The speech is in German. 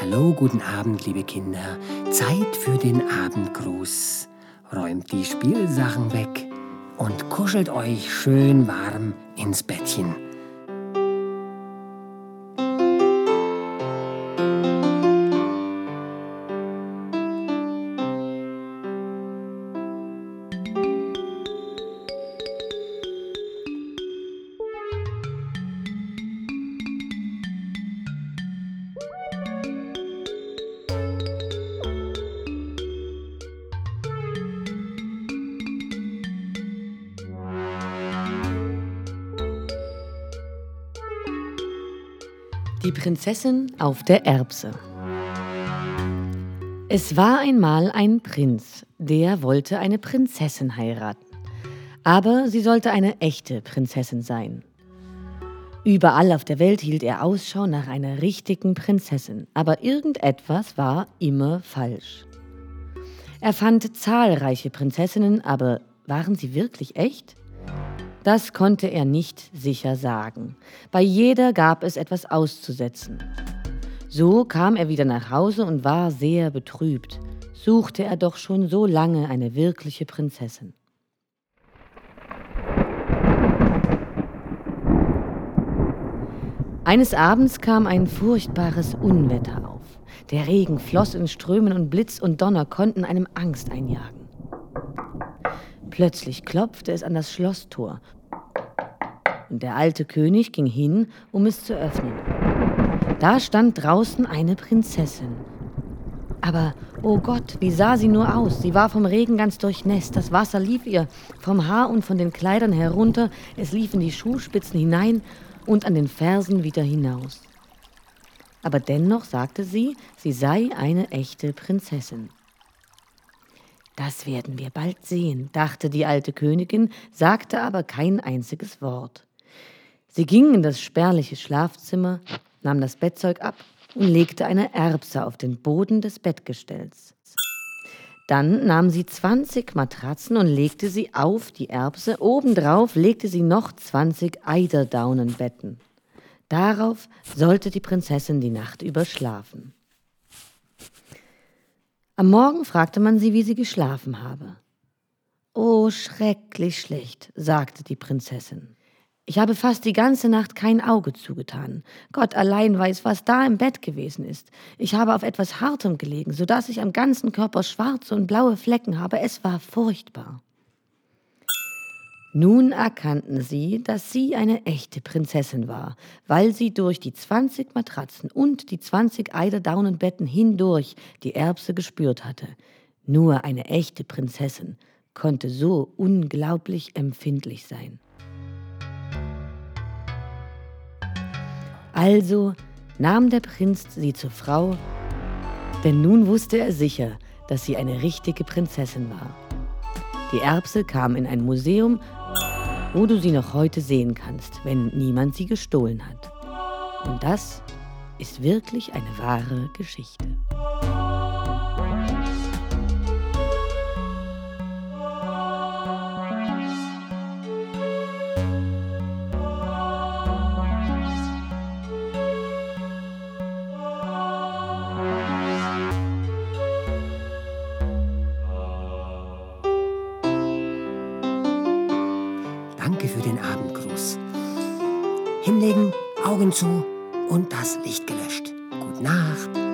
So, guten Abend, liebe Kinder. Zeit für den Abendgruß. Räumt die Spielsachen weg und kuschelt euch schön warm ins Bettchen. Die Prinzessin auf der Erbse. Es war einmal ein Prinz, der wollte eine Prinzessin heiraten. Aber sie sollte eine echte Prinzessin sein. Überall auf der Welt hielt er Ausschau nach einer richtigen Prinzessin, aber irgendetwas war immer falsch. Er fand zahlreiche Prinzessinnen, aber waren sie wirklich echt? Das konnte er nicht sicher sagen. Bei jeder gab es etwas auszusetzen. So kam er wieder nach Hause und war sehr betrübt. Suchte er doch schon so lange eine wirkliche Prinzessin. Eines Abends kam ein furchtbares Unwetter auf. Der Regen floss in Strömen und Blitz und Donner konnten einem Angst einjagen. Plötzlich klopfte es an das Schlosstor und der alte König ging hin, um es zu öffnen. Da stand draußen eine Prinzessin. Aber, oh Gott, wie sah sie nur aus? Sie war vom Regen ganz durchnässt. Das Wasser lief ihr vom Haar und von den Kleidern herunter, es lief in die Schuhspitzen hinein und an den Fersen wieder hinaus. Aber dennoch sagte sie, sie sei eine echte Prinzessin. Das werden wir bald sehen, dachte die alte Königin, sagte aber kein einziges Wort. Sie ging in das spärliche Schlafzimmer, nahm das Bettzeug ab und legte eine Erbse auf den Boden des Bettgestells. Dann nahm sie 20 Matratzen und legte sie auf die Erbse. Obendrauf legte sie noch 20 Eiderdaunenbetten. Darauf sollte die Prinzessin die Nacht über schlafen. Am Morgen fragte man sie, wie sie geschlafen habe. Oh, schrecklich schlecht, sagte die Prinzessin. Ich habe fast die ganze Nacht kein Auge zugetan. Gott allein weiß, was da im Bett gewesen ist. Ich habe auf etwas Hartem gelegen, so dass ich am ganzen Körper schwarze und blaue Flecken habe. Es war furchtbar. Nun erkannten sie, dass sie eine echte Prinzessin war, weil sie durch die 20 Matratzen und die 20 Eiderdaunenbetten hindurch die Erbse gespürt hatte. Nur eine echte Prinzessin konnte so unglaublich empfindlich sein. Also nahm der Prinz sie zur Frau, denn nun wusste er sicher, dass sie eine richtige Prinzessin war. Die Erbse kam in ein Museum, wo du sie noch heute sehen kannst, wenn niemand sie gestohlen hat. Und das ist wirklich eine wahre Geschichte. Danke für den Abendgruß. Hinlegen, Augen zu und das Licht gelöscht. Gute Nacht.